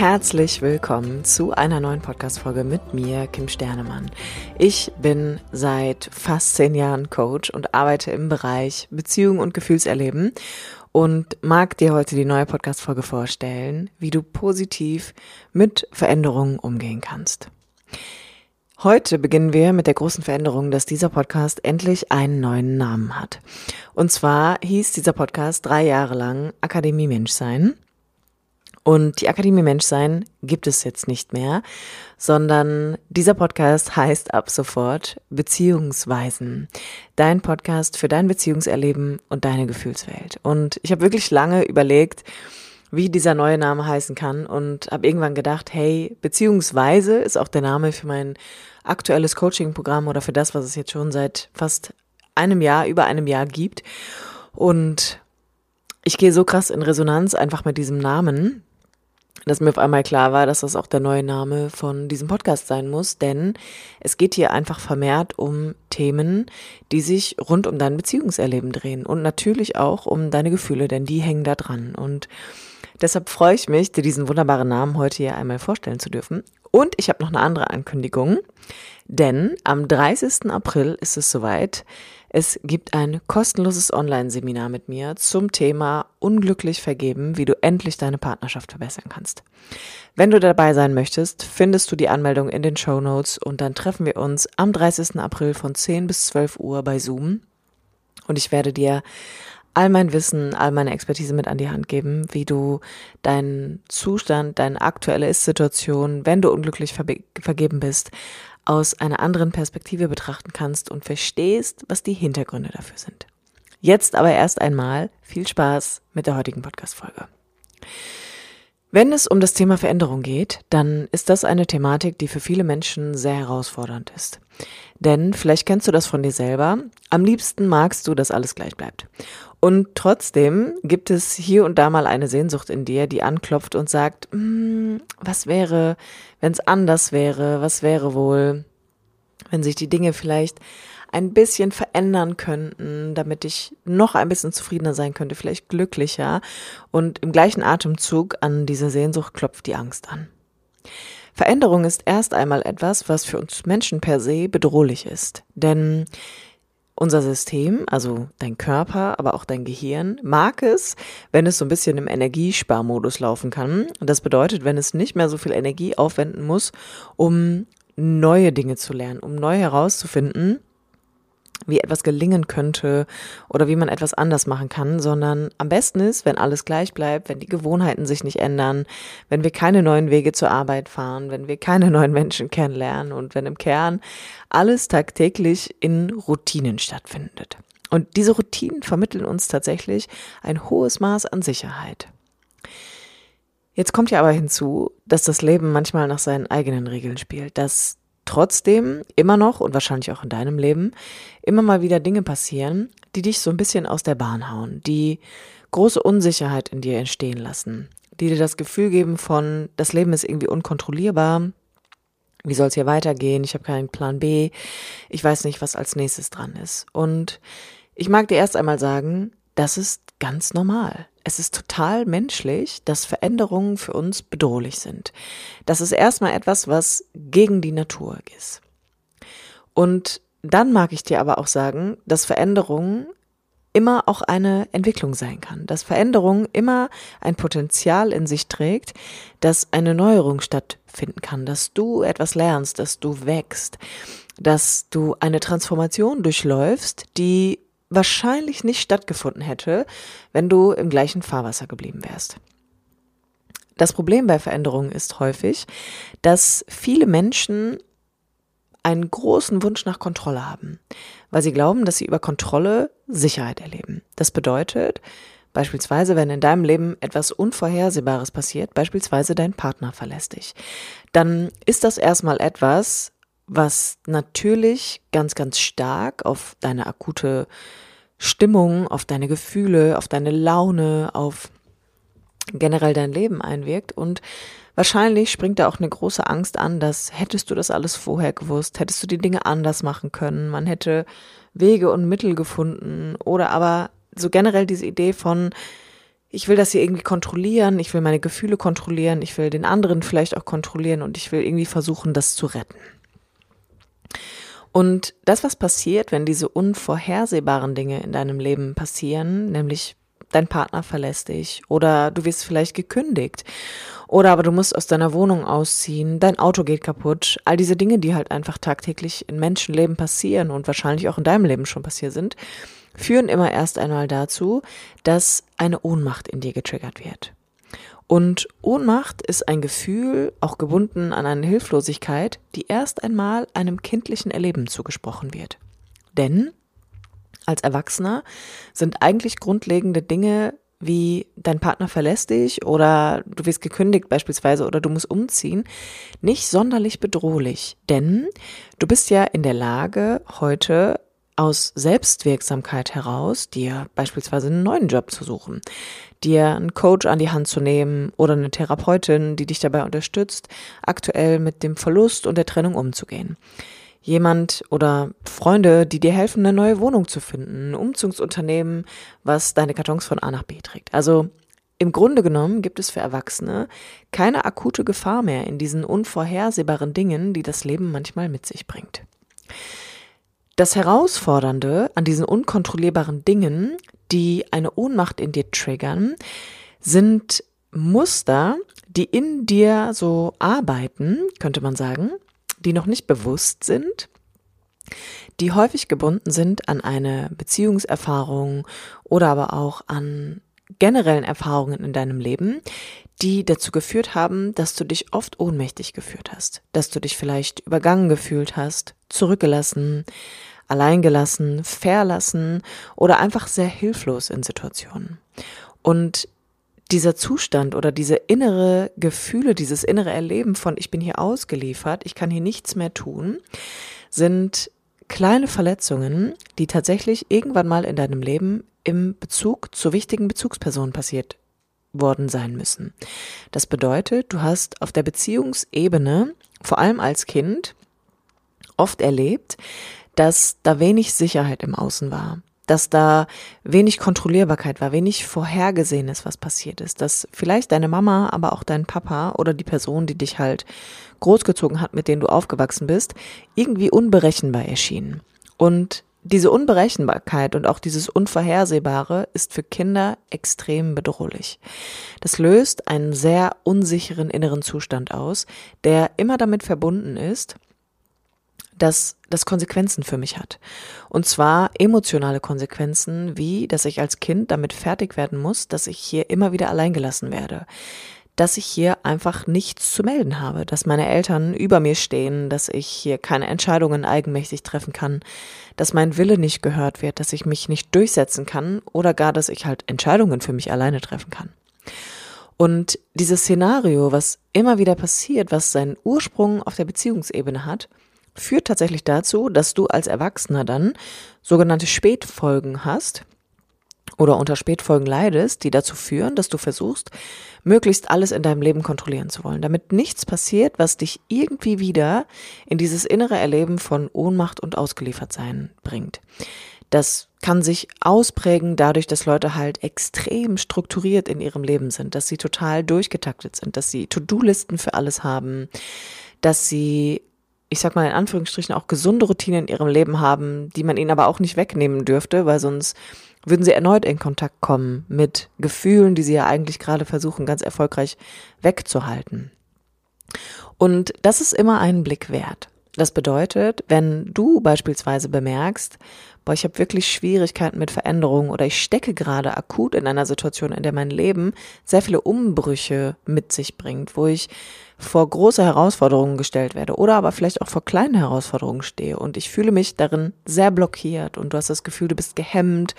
Herzlich willkommen zu einer neuen Podcast-Folge mit mir, Kim Sternemann. Ich bin seit fast zehn Jahren Coach und arbeite im Bereich Beziehung und Gefühlserleben und mag dir heute die neue Podcast-Folge vorstellen, wie du positiv mit Veränderungen umgehen kannst. Heute beginnen wir mit der großen Veränderung, dass dieser Podcast endlich einen neuen Namen hat. Und zwar hieß dieser Podcast drei Jahre lang Akademie Menschsein. Und die Akademie Menschsein gibt es jetzt nicht mehr, sondern dieser Podcast heißt ab sofort Beziehungsweisen. Dein Podcast für dein Beziehungserleben und deine Gefühlswelt. Und ich habe wirklich lange überlegt, wie dieser neue Name heißen kann und habe irgendwann gedacht, hey, beziehungsweise ist auch der Name für mein aktuelles Coaching-Programm oder für das, was es jetzt schon seit fast einem Jahr, über einem Jahr gibt. Und ich gehe so krass in Resonanz einfach mit diesem Namen, dass mir auf einmal klar war, dass das auch der neue Name von diesem Podcast sein muss, denn es geht hier einfach vermehrt um Themen, die sich rund um dein Beziehungserleben drehen und natürlich auch um deine Gefühle, denn die hängen da dran. Und deshalb freue ich mich, dir diesen wunderbaren Namen heute hier einmal vorstellen zu dürfen. Und ich habe noch eine andere Ankündigung, denn am 30. April ist es soweit. Es gibt ein kostenloses Online-Seminar mit mir zum Thema unglücklich vergeben, wie du endlich deine Partnerschaft verbessern kannst. Wenn du dabei sein möchtest, findest du die Anmeldung in den Show Notes und dann treffen wir uns am 30. April von 10 bis 12 Uhr bei Zoom und ich werde dir all mein Wissen, all meine Expertise mit an die Hand geben, wie du deinen Zustand, deine aktuelle Ist-Situation, wenn du unglücklich vergeben bist, aus einer anderen Perspektive betrachten kannst und verstehst, was die Hintergründe dafür sind. Jetzt aber erst einmal viel Spaß mit der heutigen Podcast-Folge. Wenn es um das Thema Veränderung geht, dann ist das eine Thematik, die für viele Menschen sehr herausfordernd ist. Denn vielleicht kennst du das von dir selber. Am liebsten magst du, dass alles gleich bleibt. Und trotzdem gibt es hier und da mal eine Sehnsucht in dir, die anklopft und sagt, hm, was wäre, wenn es anders wäre? Was wäre wohl, wenn sich die Dinge vielleicht ein bisschen verändern könnten, damit ich noch ein bisschen zufriedener sein könnte, vielleicht glücklicher. Und im gleichen Atemzug an diese Sehnsucht klopft die Angst an. Veränderung ist erst einmal etwas, was für uns Menschen per se bedrohlich ist. Denn unser System, also dein Körper, aber auch dein Gehirn, mag es, wenn es so ein bisschen im Energiesparmodus laufen kann. Und das bedeutet, wenn es nicht mehr so viel Energie aufwenden muss, um neue Dinge zu lernen, um neu herauszufinden, wie etwas gelingen könnte oder wie man etwas anders machen kann, sondern am besten ist, wenn alles gleich bleibt, wenn die Gewohnheiten sich nicht ändern, wenn wir keine neuen Wege zur Arbeit fahren, wenn wir keine neuen Menschen kennenlernen und wenn im Kern alles tagtäglich in Routinen stattfindet. Und diese Routinen vermitteln uns tatsächlich ein hohes Maß an Sicherheit. Jetzt kommt ja aber hinzu, dass das Leben manchmal nach seinen eigenen Regeln spielt, dass trotzdem immer noch und wahrscheinlich auch in deinem Leben immer mal wieder Dinge passieren, die dich so ein bisschen aus der Bahn hauen, die große Unsicherheit in dir entstehen lassen, die dir das Gefühl geben von, das Leben ist irgendwie unkontrollierbar, wie soll es hier weitergehen, ich habe keinen Plan B, ich weiß nicht, was als nächstes dran ist. Und ich mag dir erst einmal sagen, das ist ganz normal. Es ist total menschlich, dass Veränderungen für uns bedrohlich sind. Das ist erstmal etwas, was gegen die Natur ist. Und dann mag ich dir aber auch sagen, dass Veränderung immer auch eine Entwicklung sein kann, dass Veränderung immer ein Potenzial in sich trägt, dass eine Neuerung stattfinden kann, dass du etwas lernst, dass du wächst, dass du eine Transformation durchläufst, die wahrscheinlich nicht stattgefunden hätte, wenn du im gleichen Fahrwasser geblieben wärst. Das Problem bei Veränderungen ist häufig, dass viele Menschen einen großen Wunsch nach Kontrolle haben, weil sie glauben, dass sie über Kontrolle Sicherheit erleben. Das bedeutet, beispielsweise, wenn in deinem Leben etwas Unvorhersehbares passiert, beispielsweise dein Partner verlässt dich, dann ist das erstmal etwas, was natürlich ganz, ganz stark auf deine akute Stimmung, auf deine Gefühle, auf deine Laune, auf generell dein Leben einwirkt und wahrscheinlich springt da auch eine große Angst an, dass hättest du das alles vorher gewusst, hättest du die Dinge anders machen können, man hätte Wege und Mittel gefunden oder aber so generell diese Idee von ich will das hier irgendwie kontrollieren, ich will meine Gefühle kontrollieren, ich will den anderen vielleicht auch kontrollieren und ich will irgendwie versuchen, das zu retten. Und das, was passiert, wenn diese unvorhersehbaren Dinge in deinem Leben passieren, nämlich dein Partner verlässt dich oder du wirst vielleicht gekündigt oder aber du musst aus deiner Wohnung ausziehen, dein Auto geht kaputt, all diese Dinge, die halt einfach tagtäglich in Menschenleben passieren und wahrscheinlich auch in deinem Leben schon passiert sind, führen immer erst einmal dazu, dass eine Ohnmacht in dir getriggert wird. Und Ohnmacht ist ein Gefühl, auch gebunden an eine Hilflosigkeit, die erst einmal einem kindlichen Erleben zugesprochen wird. Denn als Erwachsener sind eigentlich grundlegende Dinge wie dein Partner verlässt dich oder du wirst gekündigt beispielsweise oder du musst umziehen, nicht sonderlich bedrohlich. Denn du bist ja in der Lage, heute aus Selbstwirksamkeit heraus dir beispielsweise einen neuen Job zu suchen, dir einen Coach an die Hand zu nehmen oder eine Therapeutin, die dich dabei unterstützt, aktuell mit dem Verlust und der Trennung umzugehen. Jemand oder Freunde, die dir helfen, eine neue Wohnung zu finden, ein Umzugsunternehmen, was deine Kartons von A nach B trägt. Also im Grunde genommen gibt es für Erwachsene keine akute Gefahr mehr in diesen unvorhersehbaren Dingen, die das Leben manchmal mit sich bringt. Das Herausfordernde an diesen unkontrollierbaren Dingen, die eine Ohnmacht in dir triggern, sind Muster, die in dir so arbeiten, könnte man sagen, die noch nicht bewusst sind, die häufig gebunden sind an eine Beziehungserfahrung oder aber auch an generellen Erfahrungen in deinem Leben, die dazu geführt haben, dass du dich oft ohnmächtig gefühlt hast, dass du dich vielleicht übergangen gefühlt hast, zurückgelassen, alleingelassen, verlassen oder einfach sehr hilflos in Situationen. Und dieser Zustand oder diese innere Gefühle, dieses innere Erleben von ich bin hier ausgeliefert, ich kann hier nichts mehr tun, sind kleine Verletzungen, die tatsächlich irgendwann mal in deinem Leben im Bezug zu wichtigen Bezugspersonen passiert worden sein müssen. Das bedeutet, du hast auf der Beziehungsebene, vor allem als Kind, oft erlebt, dass da wenig Sicherheit im Außen war, dass da wenig Kontrollierbarkeit war, wenig Vorhergesehenes, was passiert ist, dass vielleicht deine Mama, aber auch dein Papa oder die Person, die dich halt großgezogen hat, mit denen du aufgewachsen bist, irgendwie unberechenbar erschienen. Und diese Unberechenbarkeit und auch dieses Unvorhersehbare ist für Kinder extrem bedrohlich. Das löst einen sehr unsicheren inneren Zustand aus, der immer damit verbunden ist, dass das Konsequenzen für mich hat. Und zwar emotionale Konsequenzen, wie dass ich als Kind damit fertig werden muss, dass ich hier immer wieder alleingelassen werde. Dass ich hier einfach nichts zu melden habe, dass meine Eltern über mir stehen, dass ich hier keine Entscheidungen eigenmächtig treffen kann, dass mein Wille nicht gehört wird, dass ich mich nicht durchsetzen kann oder gar, dass ich halt Entscheidungen für mich alleine treffen kann. Und dieses Szenario, was immer wieder passiert, was seinen Ursprung auf der Beziehungsebene hat, führt tatsächlich dazu, dass du als Erwachsener dann sogenannte Spätfolgen hast oder unter Spätfolgen leidest, die dazu führen, dass du versuchst, möglichst alles in deinem Leben kontrollieren zu wollen, damit nichts passiert, was dich irgendwie wieder in dieses innere Erleben von Ohnmacht und Ausgeliefertsein bringt. Das kann sich ausprägen dadurch, dass Leute halt extrem strukturiert in ihrem Leben sind, dass sie total durchgetaktet sind, dass sie To-Do-Listen für alles haben, dass sie ich sag mal in Anführungsstrichen auch gesunde Routinen in ihrem Leben haben, die man ihnen aber auch nicht wegnehmen dürfte, weil sonst würden sie erneut in Kontakt kommen mit Gefühlen, die sie ja eigentlich gerade versuchen, ganz erfolgreich wegzuhalten. Und das ist immer einen Blick wert. Das bedeutet, wenn du beispielsweise bemerkst, boah, ich habe wirklich Schwierigkeiten mit Veränderungen oder ich stecke gerade akut in einer Situation, in der mein Leben sehr viele Umbrüche mit sich bringt, wo ich vor große Herausforderungen gestellt werde oder aber vielleicht auch vor kleinen Herausforderungen stehe und ich fühle mich darin sehr blockiert und du hast das Gefühl, du bist gehemmt,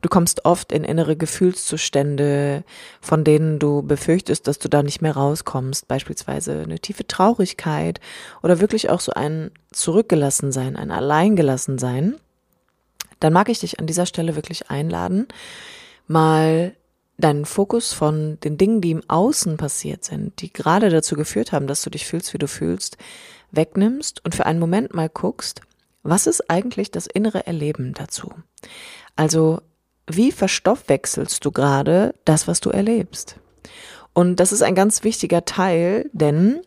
du kommst oft in innere Gefühlszustände, von denen du befürchtest, dass du da nicht mehr rauskommst, beispielsweise eine tiefe Traurigkeit oder wirklich auch so ein Zurückgelassensein, ein Alleingelassensein, dann mag ich dich an dieser Stelle wirklich einladen, mal deinen Fokus von den Dingen, die im Außen passiert sind, die gerade dazu geführt haben, dass du dich fühlst, wie du fühlst, wegnimmst und für einen Moment mal guckst, was ist eigentlich das innere Erleben dazu? Also, wie verstoffwechselst du gerade das, was du erlebst? Und das ist ein ganz wichtiger Teil, denn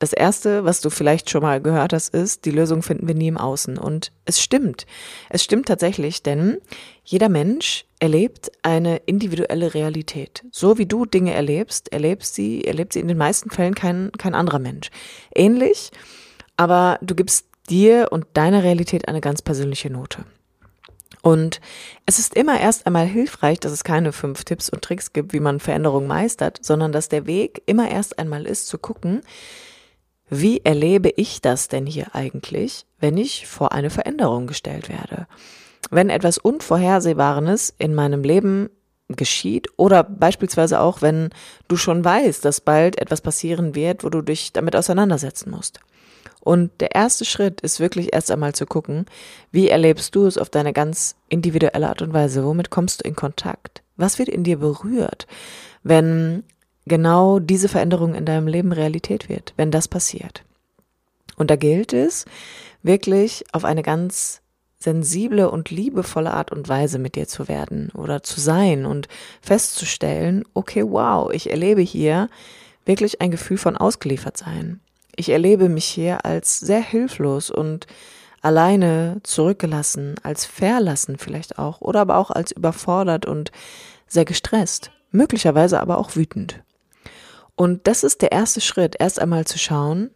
das erste, was du vielleicht schon mal gehört hast, ist, die Lösung finden wir nie im Außen. Und es stimmt. Es stimmt tatsächlich, denn jeder Mensch erlebt eine individuelle Realität. So wie du Dinge erlebst, erlebst sie, erlebt sie in den meisten Fällen kein, kein anderer Mensch. Ähnlich, aber du gibst dir und deiner Realität eine ganz persönliche Note. Und es ist immer erst einmal hilfreich, dass es keine fünf Tipps und Tricks gibt, wie man Veränderungen meistert, sondern dass der Weg immer erst einmal ist zu gucken, wie erlebe ich das denn hier eigentlich, wenn ich vor eine Veränderung gestellt werde? Wenn etwas Unvorhersehbares in meinem Leben geschieht oder beispielsweise auch, wenn du schon weißt, dass bald etwas passieren wird, wo du dich damit auseinandersetzen musst. Und der erste Schritt ist wirklich erst einmal zu gucken, wie erlebst du es auf deine ganz individuelle Art und Weise? Womit kommst du in Kontakt? Was wird in dir berührt, wenn genau diese Veränderung in deinem Leben Realität wird, wenn das passiert. Und da gilt es, wirklich auf eine ganz sensible und liebevolle Art und Weise mit dir zu werden oder zu sein und festzustellen, okay, wow, ich erlebe hier wirklich ein Gefühl von ausgeliefert sein. Ich erlebe mich hier als sehr hilflos und alleine zurückgelassen, als verlassen vielleicht auch oder aber auch als überfordert und sehr gestresst, möglicherweise aber auch wütend. Und das ist der erste Schritt, erst einmal zu schauen,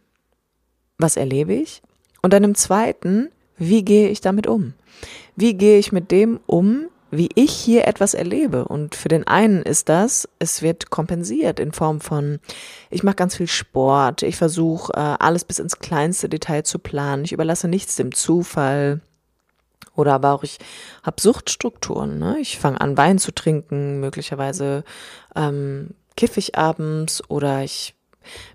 was erlebe ich? Und dann im zweiten, wie gehe ich damit um? Wie gehe ich mit dem um, wie ich hier etwas erlebe? Und für den einen ist das, es wird kompensiert in Form von, ich mache ganz viel Sport, ich versuche äh, alles bis ins kleinste Detail zu planen, ich überlasse nichts dem Zufall. Oder aber auch ich habe Suchtstrukturen. Ne? Ich fange an, Wein zu trinken, möglicherweise ähm, kiff ich abends oder ich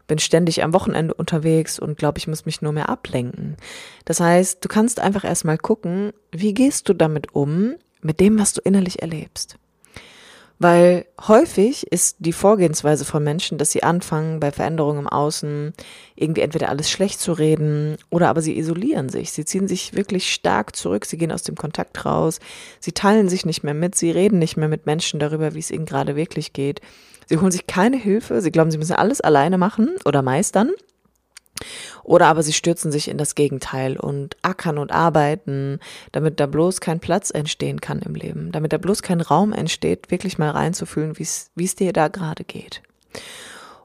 bin ständig am Wochenende unterwegs und glaube, ich muss mich nur mehr ablenken. Das heißt, du kannst einfach erstmal gucken, wie gehst du damit um, mit dem, was du innerlich erlebst. Weil häufig ist die Vorgehensweise von Menschen, dass sie anfangen, bei Veränderungen im Außen irgendwie entweder alles schlecht zu reden oder aber sie isolieren sich. Sie ziehen sich wirklich stark zurück, sie gehen aus dem Kontakt raus, sie teilen sich nicht mehr mit, sie reden nicht mehr mit Menschen darüber, wie es ihnen gerade wirklich geht. Sie holen sich keine Hilfe, sie glauben, sie müssen alles alleine machen oder meistern. Oder aber sie stürzen sich in das Gegenteil und ackern und arbeiten, damit da bloß kein Platz entstehen kann im Leben, damit da bloß kein Raum entsteht, wirklich mal reinzufühlen, wie es dir da gerade geht.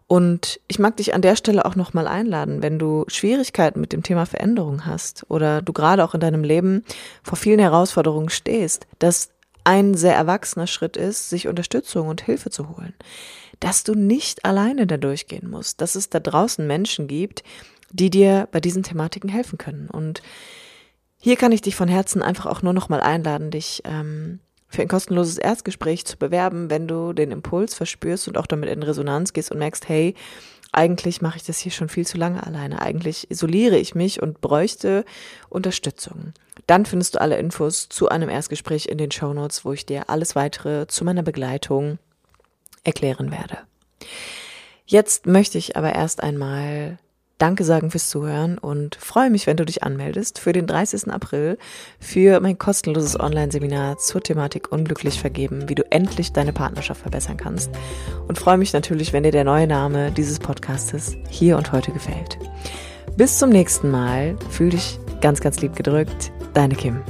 Und ich mag dich an der Stelle auch nochmal einladen, wenn du Schwierigkeiten mit dem Thema Veränderung hast oder du gerade auch in deinem Leben vor vielen Herausforderungen stehst, dass ein sehr erwachsener Schritt ist, sich Unterstützung und Hilfe zu holen. Dass du nicht alleine da durchgehen musst, dass es da draußen Menschen gibt, die dir bei diesen Thematiken helfen können. Und hier kann ich dich von Herzen einfach auch nur noch mal einladen, dich ähm, für ein kostenloses Erstgespräch zu bewerben, wenn du den Impuls verspürst und auch damit in Resonanz gehst und merkst, hey, eigentlich mache ich das hier schon viel zu lange alleine. Eigentlich isoliere ich mich und bräuchte Unterstützung. Dann findest du alle Infos zu einem Erstgespräch in den Show Notes, wo ich dir alles weitere zu meiner Begleitung erklären werde. Jetzt möchte ich aber erst einmal Danke sagen fürs Zuhören und freue mich, wenn du dich anmeldest für den 30. April für mein kostenloses Online-Seminar zur Thematik Unglücklich vergeben, wie du endlich deine Partnerschaft verbessern kannst. Und freue mich natürlich, wenn dir der neue Name dieses Podcastes hier und heute gefällt. Bis zum nächsten Mal. Fühl dich ganz, ganz lieb gedrückt. Deine Kim.